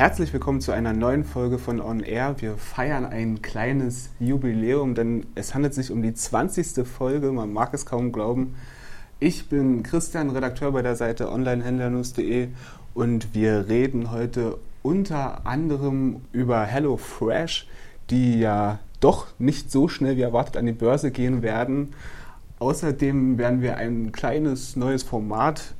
Herzlich willkommen zu einer neuen Folge von On Air. Wir feiern ein kleines Jubiläum, denn es handelt sich um die 20. Folge, man mag es kaum glauben. Ich bin Christian, Redakteur bei der Seite onlinehändlernews.de und wir reden heute unter anderem über HelloFresh, die ja doch nicht so schnell wie erwartet an die Börse gehen werden. Außerdem werden wir ein kleines neues Format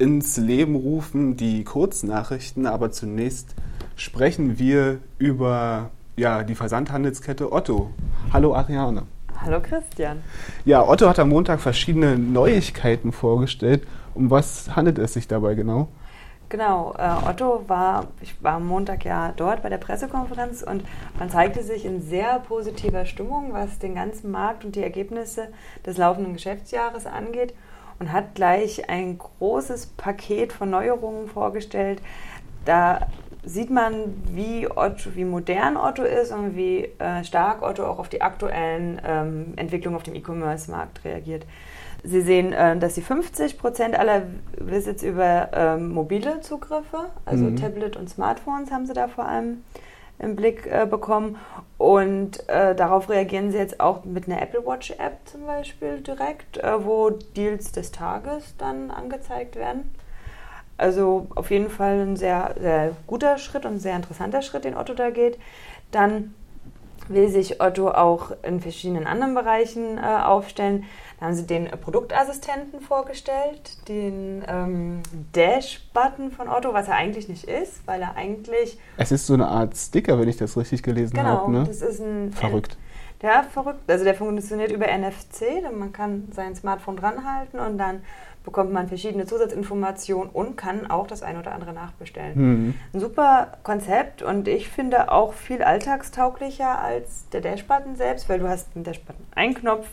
ins Leben rufen, die Kurznachrichten. Aber zunächst sprechen wir über ja, die Versandhandelskette Otto. Hallo Ariane. Hallo Christian. Ja, Otto hat am Montag verschiedene Neuigkeiten vorgestellt. Um was handelt es sich dabei genau? Genau, äh, Otto war, ich war am Montag ja dort bei der Pressekonferenz und man zeigte sich in sehr positiver Stimmung, was den ganzen Markt und die Ergebnisse des laufenden Geschäftsjahres angeht und hat gleich ein großes Paket von Neuerungen vorgestellt. Da sieht man, wie, Otto, wie modern Otto ist und wie äh, stark Otto auch auf die aktuellen ähm, Entwicklungen auf dem E-Commerce-Markt reagiert. Sie sehen, äh, dass sie 50 Prozent aller Visits über ähm, mobile Zugriffe, also mhm. Tablet und Smartphones haben sie da vor allem im Blick äh, bekommen. Und äh, darauf reagieren sie jetzt auch mit einer Apple Watch App zum Beispiel direkt, äh, wo Deals des Tages dann angezeigt werden. Also auf jeden Fall ein sehr, sehr guter Schritt und sehr interessanter Schritt, den Otto da geht. Dann will sich Otto auch in verschiedenen anderen Bereichen äh, aufstellen. Da haben sie den Produktassistenten vorgestellt, den ähm, Dash-Button von Otto, was er eigentlich nicht ist, weil er eigentlich. Es ist so eine Art Sticker, wenn ich das richtig gelesen genau, habe. Genau, das ist ein. Verrückt. Ja, verrückt. Also der funktioniert über NFC. Man kann sein Smartphone dranhalten und dann bekommt man verschiedene Zusatzinformationen und kann auch das eine oder andere nachbestellen. Mhm. Ein super Konzept und ich finde auch viel alltagstauglicher als der Dash-Button selbst, weil du hast einen Dash-Button, einen Knopf,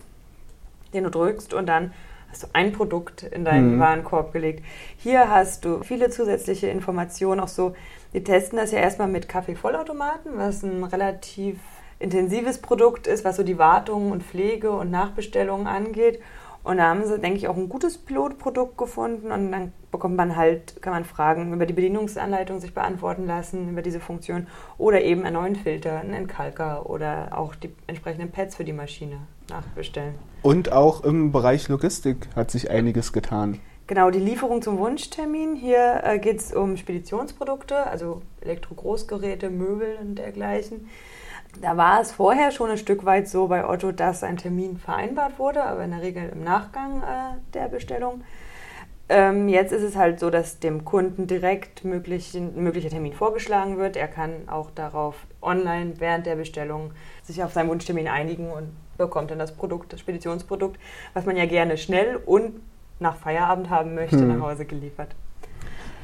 den du drückst und dann hast du ein Produkt in deinen mhm. Warenkorb gelegt. Hier hast du viele zusätzliche Informationen, auch so, wir testen das ja erstmal mit Kaffeevollautomaten, was ein relativ intensives Produkt ist, was so die Wartung und Pflege und Nachbestellungen angeht. Und da haben sie, denke ich, auch ein gutes Pilotprodukt gefunden und dann bekommt man halt, kann man Fragen über die Bedienungsanleitung sich beantworten lassen, über diese Funktion oder eben einen neuen Filter, einen Entkalker oder auch die entsprechenden Pads für die Maschine nachbestellen. Und auch im Bereich Logistik hat sich einiges getan. Genau, die Lieferung zum Wunschtermin. Hier äh, geht es um Speditionsprodukte, also Elektrogroßgeräte, Möbel und dergleichen. Da war es vorher schon ein Stück weit so bei Otto, dass ein Termin vereinbart wurde, aber in der Regel im Nachgang äh, der Bestellung. Ähm, jetzt ist es halt so, dass dem Kunden direkt möglich, ein möglicher Termin vorgeschlagen wird. Er kann auch darauf online während der Bestellung sich auf seinen Wunschtermin einigen und bekommt dann das Produkt, das Speditionsprodukt, was man ja gerne schnell und nach Feierabend haben möchte, hm. nach Hause geliefert.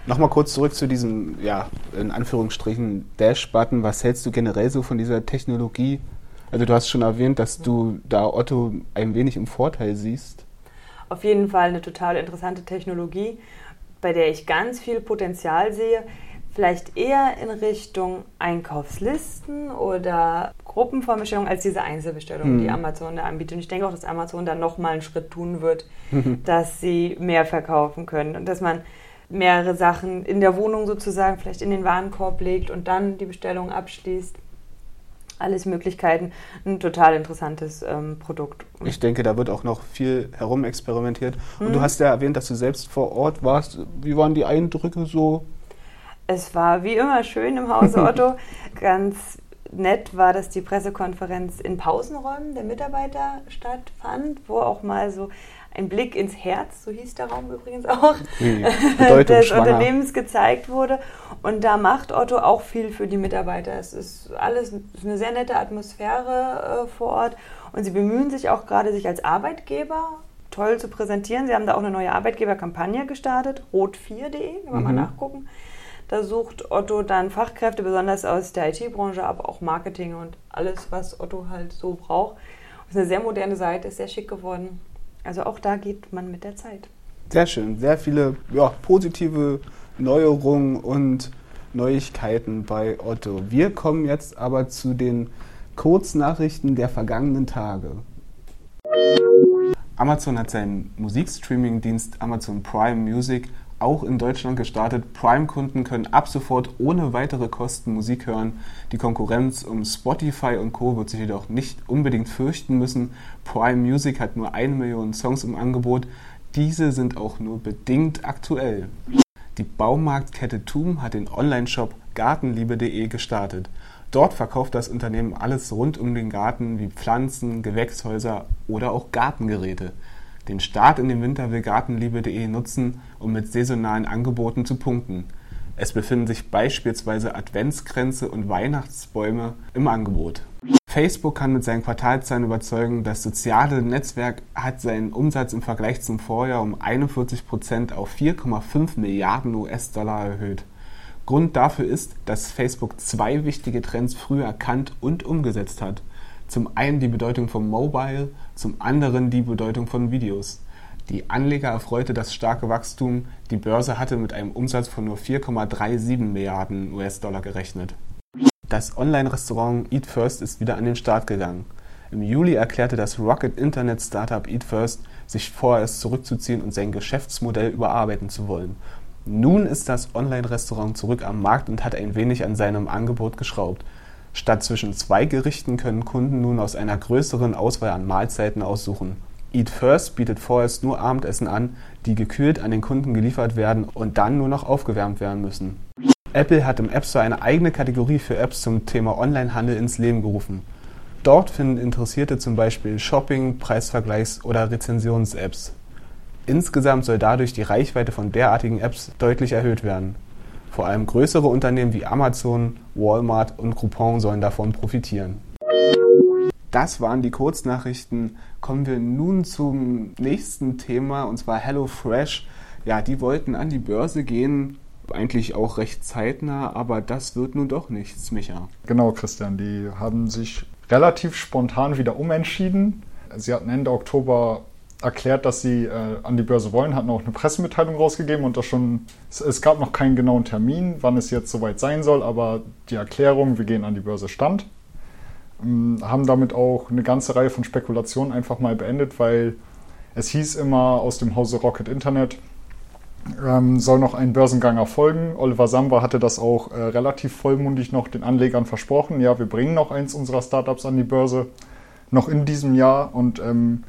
Nochmal kurz zurück zu diesem, ja, in Anführungsstrichen Dash-Button. Was hältst du generell so von dieser Technologie? Also du hast schon erwähnt, dass du da Otto ein wenig im Vorteil siehst. Auf jeden Fall eine total interessante Technologie, bei der ich ganz viel Potenzial sehe. Vielleicht eher in Richtung Einkaufslisten oder Gruppenvorbestellung als diese Einzelbestellung, mhm. die Amazon da anbietet. Und ich denke auch, dass Amazon da nochmal einen Schritt tun wird, dass sie mehr verkaufen können und dass man mehrere Sachen in der Wohnung sozusagen vielleicht in den Warenkorb legt und dann die Bestellung abschließt. Alles Möglichkeiten. Ein total interessantes ähm, Produkt. Ich denke, da wird auch noch viel herumexperimentiert. Und hm. du hast ja erwähnt, dass du selbst vor Ort warst. Wie waren die Eindrücke so? Es war wie immer schön im Hause Otto. Ganz nett war, dass die Pressekonferenz in Pausenräumen der Mitarbeiter stattfand, wo auch mal so ein Blick ins Herz, so hieß der Raum übrigens auch, des Unternehmens gezeigt wurde. Und da macht Otto auch viel für die Mitarbeiter. Es ist alles eine sehr nette Atmosphäre äh, vor Ort. Und sie bemühen sich auch gerade, sich als Arbeitgeber toll zu präsentieren. Sie haben da auch eine neue Arbeitgeberkampagne gestartet, rot4.de, kann man mhm. mal nachgucken. Da sucht Otto dann Fachkräfte, besonders aus der IT-Branche, aber auch Marketing und alles, was Otto halt so braucht. Das ist eine sehr moderne Seite, ist sehr schick geworden. Also auch da geht man mit der Zeit. Sehr schön. Sehr viele ja, positive Neuerungen und Neuigkeiten bei Otto. Wir kommen jetzt aber zu den Kurznachrichten der vergangenen Tage. Amazon hat seinen Musikstreaming-Dienst Amazon Prime Music auch in Deutschland gestartet. Prime-Kunden können ab sofort ohne weitere Kosten Musik hören. Die Konkurrenz um Spotify und Co. wird sich jedoch nicht unbedingt fürchten müssen. Prime Music hat nur eine Million Songs im Angebot. Diese sind auch nur bedingt aktuell. Die Baumarktkette TUM hat den Online-Shop gartenliebe.de gestartet. Dort verkauft das Unternehmen alles rund um den Garten wie Pflanzen, Gewächshäuser oder auch Gartengeräte. Den Start in den Winter will Gartenliebe.de nutzen, um mit saisonalen Angeboten zu punkten. Es befinden sich beispielsweise Adventskränze und Weihnachtsbäume im Angebot. Facebook kann mit seinen Quartalzahlen überzeugen, das soziale Netzwerk hat seinen Umsatz im Vergleich zum Vorjahr um 41 Prozent auf 4,5 Milliarden US-Dollar erhöht. Grund dafür ist, dass Facebook zwei wichtige Trends früh erkannt und umgesetzt hat. Zum einen die Bedeutung von Mobile, zum anderen die Bedeutung von Videos. Die Anleger erfreute das starke Wachstum, die Börse hatte mit einem Umsatz von nur 4,37 Milliarden US-Dollar gerechnet. Das Online-Restaurant Eat First ist wieder an den Start gegangen. Im Juli erklärte das Rocket Internet Startup Eat First, sich vorerst zurückzuziehen und sein Geschäftsmodell überarbeiten zu wollen. Nun ist das Online-Restaurant zurück am Markt und hat ein wenig an seinem Angebot geschraubt. Statt zwischen zwei Gerichten können Kunden nun aus einer größeren Auswahl an Mahlzeiten aussuchen. Eat First bietet vorerst nur Abendessen an, die gekühlt an den Kunden geliefert werden und dann nur noch aufgewärmt werden müssen. Apple hat im App Store eine eigene Kategorie für Apps zum Thema Onlinehandel ins Leben gerufen. Dort finden Interessierte zum Beispiel Shopping, Preisvergleichs- oder Rezensions-Apps. Insgesamt soll dadurch die Reichweite von derartigen Apps deutlich erhöht werden. Vor allem größere Unternehmen wie Amazon, Walmart und Groupon sollen davon profitieren. Das waren die Kurznachrichten. Kommen wir nun zum nächsten Thema und zwar HelloFresh. Ja, die wollten an die Börse gehen, eigentlich auch recht zeitnah, aber das wird nun doch nichts, Micha. Genau, Christian, die haben sich relativ spontan wieder umentschieden. Sie hatten Ende Oktober erklärt, dass sie äh, an die Börse wollen, hatten auch eine Pressemitteilung rausgegeben und das schon, es, es, gab noch keinen genauen Termin, wann es jetzt soweit sein soll, aber die Erklärung, wir gehen an die Börse stand. Ähm, haben damit auch eine ganze Reihe von Spekulationen einfach mal beendet, weil es hieß immer aus dem Hause Rocket Internet, ähm, soll noch ein Börsengang erfolgen. Oliver Samba hatte das auch äh, relativ vollmundig noch den Anlegern versprochen. Ja, wir bringen noch eins unserer Startups an die Börse, noch in diesem Jahr und ähm,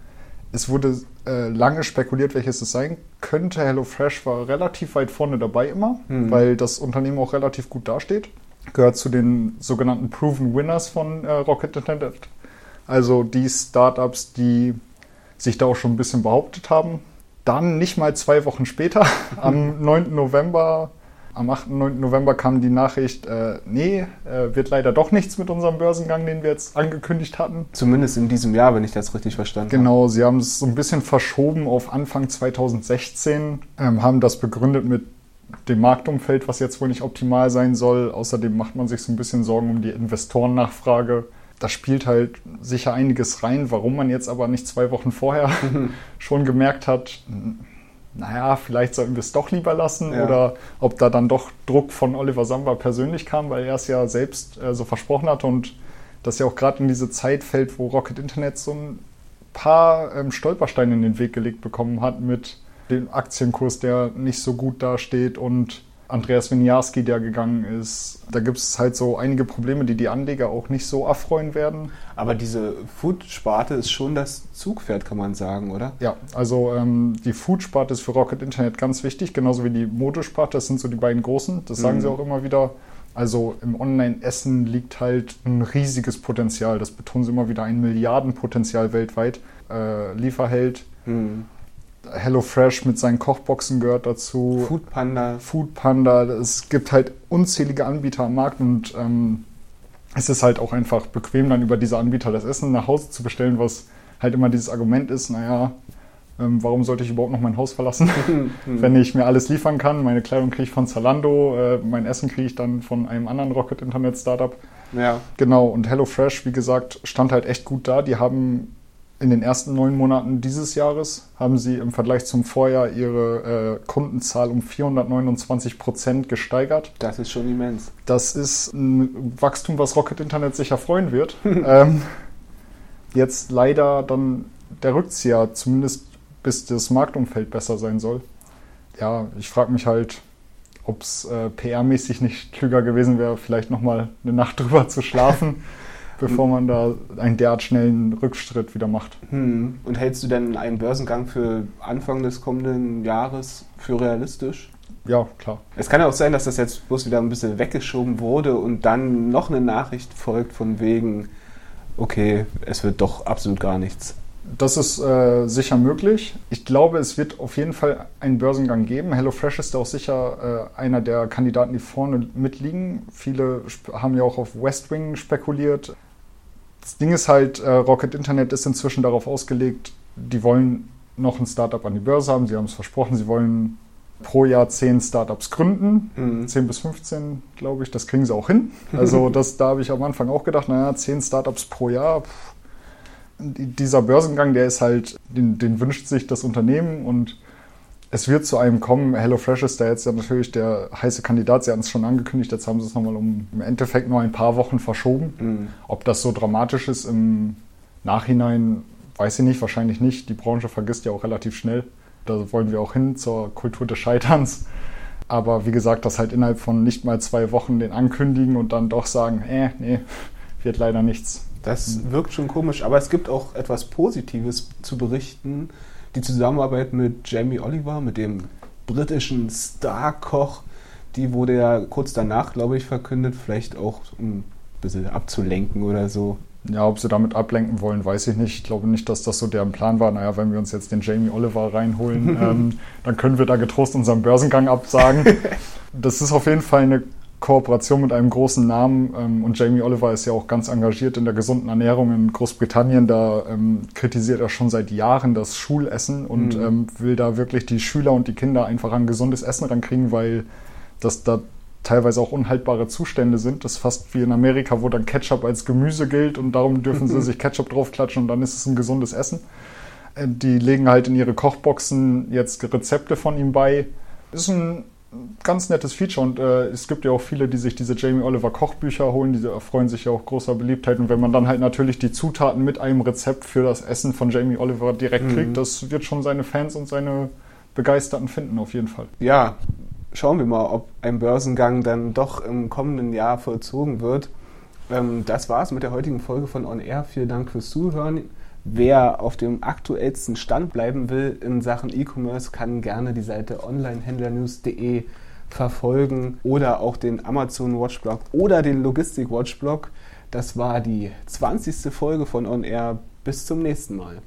es wurde äh, lange spekuliert, welches es sein könnte. HelloFresh war relativ weit vorne dabei immer, mhm. weil das Unternehmen auch relativ gut dasteht. Gehört zu den sogenannten Proven Winners von äh, Rocket Internet. Also die Startups, die sich da auch schon ein bisschen behauptet haben. Dann nicht mal zwei Wochen später, am 9. November am 8. 9. November kam die Nachricht, äh, nee, äh, wird leider doch nichts mit unserem Börsengang, den wir jetzt angekündigt hatten. Zumindest in diesem Jahr, wenn ich das richtig verstanden genau, habe. Genau, sie haben es so ein bisschen verschoben auf Anfang 2016, ähm, haben das begründet mit dem Marktumfeld, was jetzt wohl nicht optimal sein soll. Außerdem macht man sich so ein bisschen Sorgen um die Investorennachfrage. Da spielt halt sicher einiges rein, warum man jetzt aber nicht zwei Wochen vorher schon gemerkt hat, naja, vielleicht sollten wir es doch lieber lassen ja. oder ob da dann doch Druck von Oliver Samba persönlich kam, weil er es ja selbst äh, so versprochen hatte und das ja auch gerade in diese Zeit fällt, wo Rocket Internet so ein paar ähm, Stolpersteine in den Weg gelegt bekommen hat mit dem Aktienkurs, der nicht so gut dasteht und Andreas Winiarski, der gegangen ist. Da gibt es halt so einige Probleme, die die Anleger auch nicht so erfreuen werden. Aber diese Food-Sparte ist schon das Zugpferd, kann man sagen, oder? Ja, also ähm, die Food-Sparte ist für Rocket Internet ganz wichtig, genauso wie die Modesparte. Das sind so die beiden großen. Das sagen mhm. sie auch immer wieder. Also im Online-Essen liegt halt ein riesiges Potenzial. Das betonen sie immer wieder, ein Milliardenpotenzial weltweit. Äh, Lieferheld. Mhm. HelloFresh mit seinen Kochboxen gehört dazu. Foodpanda. Foodpanda. Es gibt halt unzählige Anbieter am Markt und ähm, es ist halt auch einfach bequem, dann über diese Anbieter das Essen nach Hause zu bestellen, was halt immer dieses Argument ist, naja, ähm, warum sollte ich überhaupt noch mein Haus verlassen, wenn ich mir alles liefern kann? Meine Kleidung kriege ich von Zalando, äh, mein Essen kriege ich dann von einem anderen Rocket Internet Startup. Ja. Genau, und HelloFresh, wie gesagt, stand halt echt gut da. Die haben in den ersten neun Monaten dieses Jahres haben sie im Vergleich zum Vorjahr ihre äh, Kundenzahl um 429 Prozent gesteigert. Das ist schon immens. Das ist ein Wachstum, was Rocket Internet sicher freuen wird. ähm, jetzt leider dann der Rückzieher, zumindest bis das Marktumfeld besser sein soll. Ja, ich frage mich halt, ob es äh, PR-mäßig nicht klüger gewesen wäre, vielleicht nochmal eine Nacht drüber zu schlafen, bevor man da einen derart schnellen Rückschritt wieder macht. Hm. Und hältst du denn einen Börsengang für Anfang des kommenden Jahres für realistisch? Ja, klar. Es kann ja auch sein, dass das jetzt bloß wieder ein bisschen weggeschoben wurde und dann noch eine Nachricht folgt von wegen, okay, es wird doch absolut gar nichts. Das ist äh, sicher möglich. Ich glaube, es wird auf jeden Fall einen Börsengang geben. HelloFresh ist auch sicher äh, einer der Kandidaten, die vorne mitliegen. Viele haben ja auch auf Westwing spekuliert. Das Ding ist halt, äh, Rocket Internet ist inzwischen darauf ausgelegt, die wollen noch ein Startup an die Börse haben. Sie haben es versprochen, sie wollen pro Jahr 10 Startups gründen. Mhm. 10 bis 15, glaube ich. Das kriegen sie auch hin. Also das, da habe ich am Anfang auch gedacht, naja, 10 Startups pro Jahr. Pff dieser Börsengang, der ist halt, den, den, wünscht sich das Unternehmen und es wird zu einem kommen. HelloFresh ist da jetzt ja natürlich der heiße Kandidat. Sie hatten es schon angekündigt, jetzt haben sie es nochmal um im Endeffekt nur ein paar Wochen verschoben. Mhm. Ob das so dramatisch ist im Nachhinein, weiß ich nicht, wahrscheinlich nicht. Die Branche vergisst ja auch relativ schnell. Da wollen wir auch hin zur Kultur des Scheiterns. Aber wie gesagt, das halt innerhalb von nicht mal zwei Wochen den ankündigen und dann doch sagen, äh, nee, wird leider nichts. Das wirkt schon komisch, aber es gibt auch etwas Positives zu berichten. Die Zusammenarbeit mit Jamie Oliver, mit dem britischen Star-Koch, die wurde ja kurz danach, glaube ich, verkündet, vielleicht auch um ein bisschen abzulenken oder so. Ja, ob sie damit ablenken wollen, weiß ich nicht. Ich glaube nicht, dass das so deren Plan war. Naja, wenn wir uns jetzt den Jamie Oliver reinholen, ähm, dann können wir da getrost unseren Börsengang absagen. Das ist auf jeden Fall eine Kooperation mit einem großen Namen ähm, und Jamie Oliver ist ja auch ganz engagiert in der gesunden Ernährung in Großbritannien. Da ähm, kritisiert er schon seit Jahren das Schulessen und mhm. ähm, will da wirklich die Schüler und die Kinder einfach an gesundes Essen rankriegen, weil das da teilweise auch unhaltbare Zustände sind. Das ist fast wie in Amerika, wo dann Ketchup als Gemüse gilt und darum dürfen sie sich Ketchup draufklatschen und dann ist es ein gesundes Essen. Äh, die legen halt in ihre Kochboxen jetzt Rezepte von ihm bei. Ist ein ganz nettes Feature und äh, es gibt ja auch viele, die sich diese Jamie Oliver Kochbücher holen, die erfreuen sich ja auch großer Beliebtheit und wenn man dann halt natürlich die Zutaten mit einem Rezept für das Essen von Jamie Oliver direkt mhm. kriegt, das wird schon seine Fans und seine Begeisterten finden auf jeden Fall. Ja, schauen wir mal, ob ein Börsengang dann doch im kommenden Jahr vollzogen wird. Ähm, das war's mit der heutigen Folge von On Air. Vielen Dank fürs Zuhören. Wer auf dem aktuellsten Stand bleiben will in Sachen E-Commerce, kann gerne die Seite onlinehändlernews.de verfolgen oder auch den Amazon Watchblog oder den Logistik Watchblog. Das war die 20. Folge von On Air. Bis zum nächsten Mal.